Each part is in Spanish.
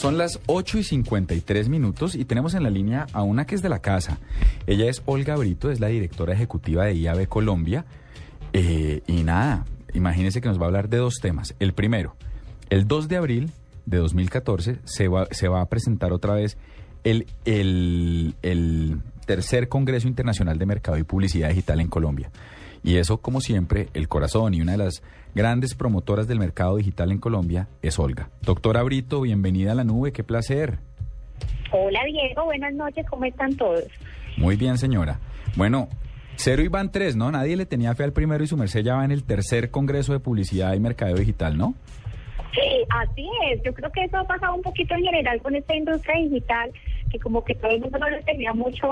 Son las 8 y 53 minutos y tenemos en la línea a una que es de la casa. Ella es Olga Brito, es la directora ejecutiva de IAB Colombia. Eh, y nada, imagínense que nos va a hablar de dos temas. El primero, el 2 de abril de 2014 se va, se va a presentar otra vez el, el, el tercer Congreso Internacional de Mercado y Publicidad Digital en Colombia. Y eso, como siempre, el corazón y una de las grandes promotoras del mercado digital en Colombia es Olga. Doctora Brito, bienvenida a la nube, qué placer. Hola Diego, buenas noches, ¿cómo están todos? Muy bien, señora. Bueno, cero y van tres, ¿no? Nadie le tenía fe al primero y su merced ya va en el tercer Congreso de Publicidad y Mercado Digital, ¿no? Sí, así es. Yo creo que eso ha pasado un poquito en general con esta industria digital, que como que todo el mundo no le tenía mucho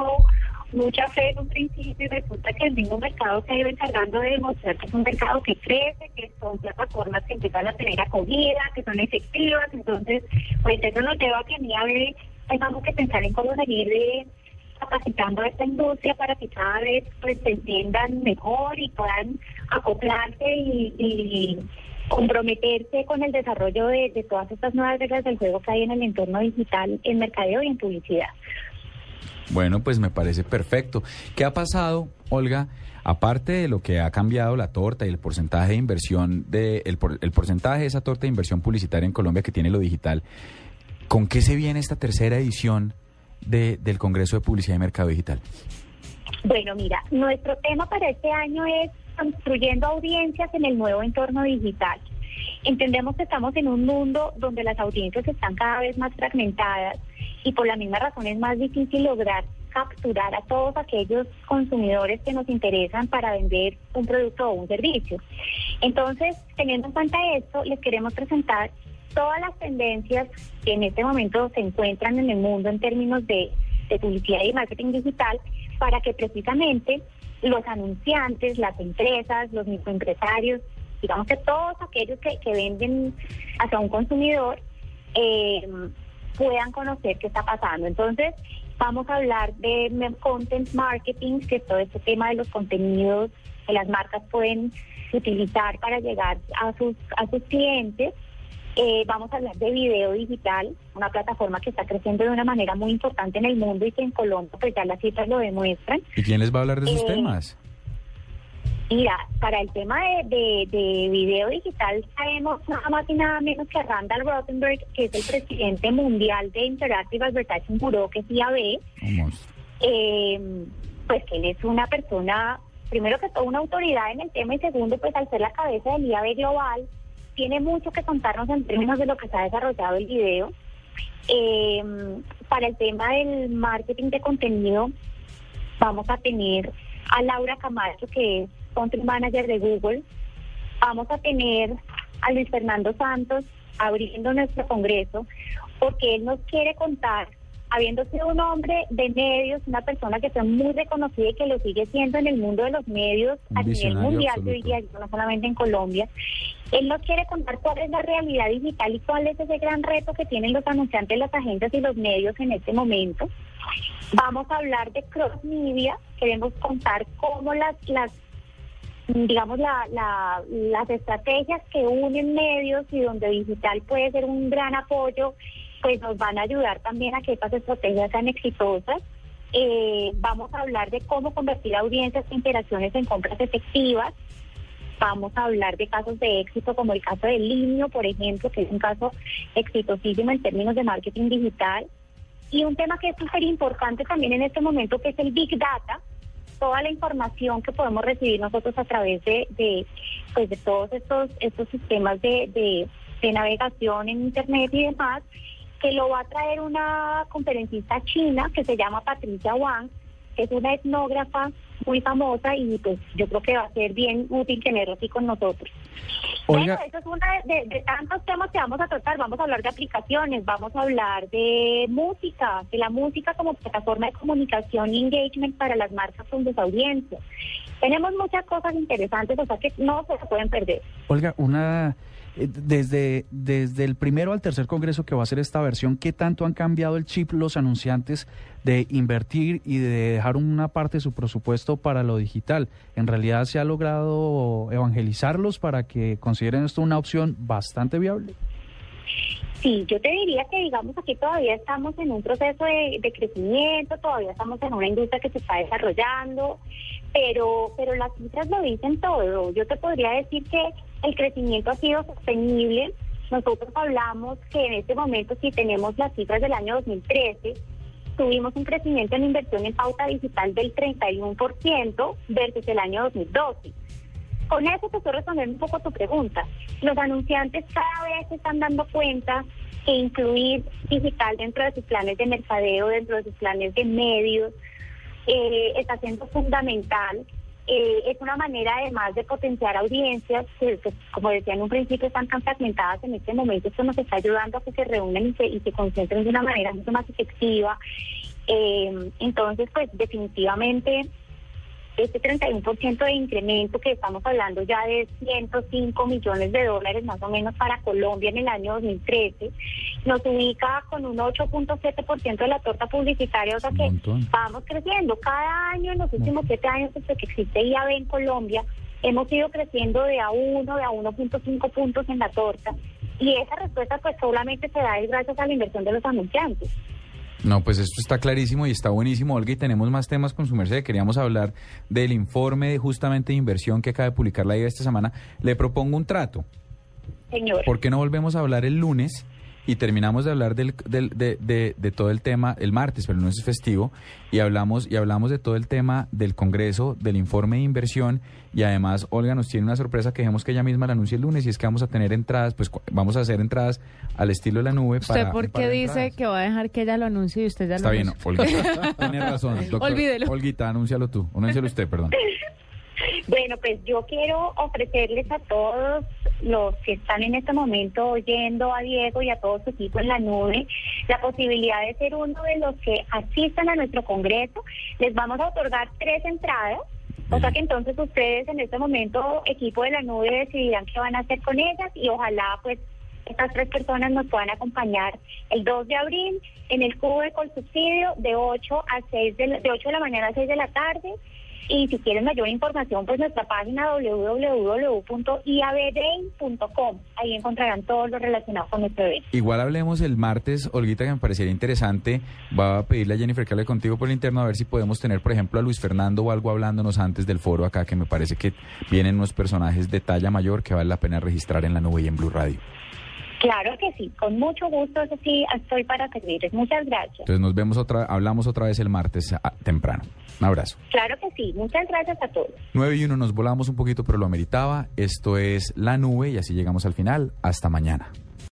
mucha fe en un principio y resulta que el mismo mercado se ha ido encargando de demostrar que es un mercado que crece, que son plataformas que empiezan a tener acogida, que son efectivas. Entonces, pues eso nos lleva a que a ver, tengamos que pensar en cómo seguir de capacitando a esta industria para que cada vez pues se entiendan mejor y puedan acoplarse y, comprometerse con el desarrollo de, de, todas estas nuevas reglas del juego que hay en el entorno digital, en mercadeo y en publicidad. Bueno, pues me parece perfecto. ¿Qué ha pasado, Olga? Aparte de lo que ha cambiado la torta y el porcentaje de inversión de el, el porcentaje de esa torta de inversión publicitaria en Colombia que tiene lo digital, ¿con qué se viene esta tercera edición de, del Congreso de Publicidad y Mercado Digital? Bueno, mira, nuestro tema para este año es construyendo audiencias en el nuevo entorno digital. Entendemos que estamos en un mundo donde las audiencias están cada vez más fragmentadas y por la misma razón es más difícil lograr capturar a todos aquellos consumidores que nos interesan para vender un producto o un servicio. Entonces, teniendo en cuenta esto, les queremos presentar todas las tendencias que en este momento se encuentran en el mundo en términos de, publicidad y marketing digital para que precisamente los anunciantes, las empresas, los microempresarios, digamos que todos aquellos que, que venden hacia un consumidor, eh, puedan conocer qué está pasando. Entonces, vamos a hablar de content marketing, que es todo este tema de los contenidos que las marcas pueden utilizar para llegar a sus, a sus clientes. Eh, vamos a hablar de video digital, una plataforma que está creciendo de una manera muy importante en el mundo y que en Colombia pues ya las cifras lo demuestran. ¿Y quién les va a hablar de esos Eh, temas? Mira, para el tema de, de, de video digital sabemos nada más y nada menos que a Randall Rothenberg, que es el presidente mundial de Interactive Advertising Bureau, que es IAB, eh, pues que él es una persona, primero que todo, una autoridad en el tema y segundo, pues al ser la cabeza del IAB Global, tiene mucho que contarnos en términos de lo que se ha desarrollado el video. Eh, para el tema del marketing de contenido, vamos a tener a Laura Camacho, que es Country Manager de Google. Vamos a tener a Luis Fernando Santos abriendo nuestro congreso, porque él nos quiere contar, habiendo sido un hombre de medios, una persona que fue muy reconocida y que lo sigue siendo en el mundo de los medios Un a nivel mundial, yo diría, no solamente en Colombia. Él nos quiere contar cuál es la realidad digital y cuál es ese gran reto que tienen los anunciantes, las agencias y los medios en este momento. Vamos a hablar de cross media, queremos contar cómo las, las digamos, la, la, las estrategias que unen medios y donde digital puede ser un gran apoyo, pues nos van a ayudar también a que estas estrategias sean exitosas. Eh, vamos a hablar de cómo convertir audiencias e interacciones en compras efectivas. Vamos a hablar de casos de éxito como el caso de Linio, por ejemplo, que es un caso exitosísimo en términos de marketing digital. Y un tema que es súper importante también en este momento, que es el Big Data, toda la información que podemos recibir nosotros a través de, de, pues de todos estos, estos sistemas de, de, de navegación en Internet y demás, que lo va a traer una conferencista china que se llama Patricia Wang, es una etnógrafa muy famosa y pues yo creo que va a ser bien útil tenerlo aquí con nosotros. Oiga. Bueno, eso es uno de, de tantos temas que vamos a tratar. Vamos a hablar de aplicaciones, vamos a hablar de música, de la música como plataforma de comunicación y engagement para las marcas con sus audiencias. Tenemos muchas cosas interesantes, o sea que no se pueden perder. Olga, una desde, desde el primero al tercer congreso que va a ser esta versión, ¿qué tanto han cambiado el chip los anunciantes de invertir y de dejar una parte de su presupuesto para lo digital? ¿En realidad se ha logrado evangelizarlos para que consideren esto una opción bastante viable? Sí, yo te diría que digamos aquí todavía estamos en un proceso de, de, crecimiento, todavía estamos en una industria que se está desarrollando, pero, pero las cifras lo dicen todo. Yo te podría decir que el crecimiento ha sido sostenible. Nosotros hablamos que en este momento, si tenemos las cifras del año 2013, tuvimos un crecimiento en inversión en pauta digital del 31% versus el año 2012. Con eso te estoy respondiendo un poco tu pregunta. Los anunciantes cada vez se están dando cuenta que incluir digital dentro de sus planes de mercadeo, dentro de sus planes de medios, eh, está siendo fundamental. Eh, es una manera además de potenciar audiencias que, como decía en un principio, están tan fragmentadas en este momento. Esto nos está ayudando a que se reúnan y se, y se concentren de una manera mucho más efectiva. Eh, entonces, pues definitivamente este 31% de incremento que estamos hablando ya de 105 millones de dólares más o menos para Colombia en el año 2013, nos ubica con un 8.7% de la torta publicitaria, o sea que vamos creciendo. Cada año en los últimos siete años desde que existe IAB en Colombia, hemos ido creciendo de a 1, de a 1.5 puntos en la torta. Y esa respuesta pues solamente se da gracias a la inversión de los anunciantes. No, pues esto está clarísimo y está buenísimo, Olga, y tenemos más temas con su merced. Queríamos hablar del informe de justamente de inversión que acaba de publicar la IVA esta semana. Le propongo un trato. Señor. ¿Por qué no volvemos a hablar el lunes? Y terminamos de hablar del, del, de, de, de, todo el tema el martes, pero no es festivo, y hablamos, y hablamos de todo el tema del Congreso, del informe de inversión, y además Olga nos tiene una sorpresa que dejemos que ella misma la anuncie el lunes, y es que vamos a tener entradas, pues vamos a hacer entradas al estilo de la nube. ¿Usted para, por qué para dice entradas. que va a dejar que ella lo anuncie y usted ya Está lo bien, anunció? Olguita, tiene razón. Doctor, Olvídelo. Olguita, anúncialo tú, anúncialo usted, perdón. Bueno, pues yo quiero ofrecerles a todos los que están en este momento oyendo a Diego y a todo su equipo en la nube la posibilidad de ser uno de los que asistan a nuestro congreso. Les vamos a otorgar tres entradas. O sea que entonces ustedes en este momento, equipo de la nube, decidirán qué van a hacer con ellas y ojalá pues estas tres personas nos puedan acompañar el 2 de abril en el cubo de subsidio de 8 a 6 de, de 8 de la mañana a 6 de la tarde. Y si quieren mayor información, pues nuestra página www.iabday.com. Ahí encontrarán todo lo relacionado con nuestro evento. Igual hablemos el martes, Olguita, que me parecería interesante. Va a pedirle a Jennifer que hable contigo por el interno a ver si podemos tener, por ejemplo, a Luis Fernando o algo hablándonos antes del foro acá, que me parece que vienen unos personajes de talla mayor que vale la pena registrar en la nube y en Blue Radio. Claro que sí, con mucho gusto, eso sí, estoy para servirles. Muchas gracias. Entonces nos vemos otra, hablamos otra vez el martes a, temprano. Un abrazo. Claro que sí, muchas gracias a todos. 9 y 1 nos volamos un poquito, pero lo ameritaba. Esto es La Nube y así llegamos al final. Hasta mañana.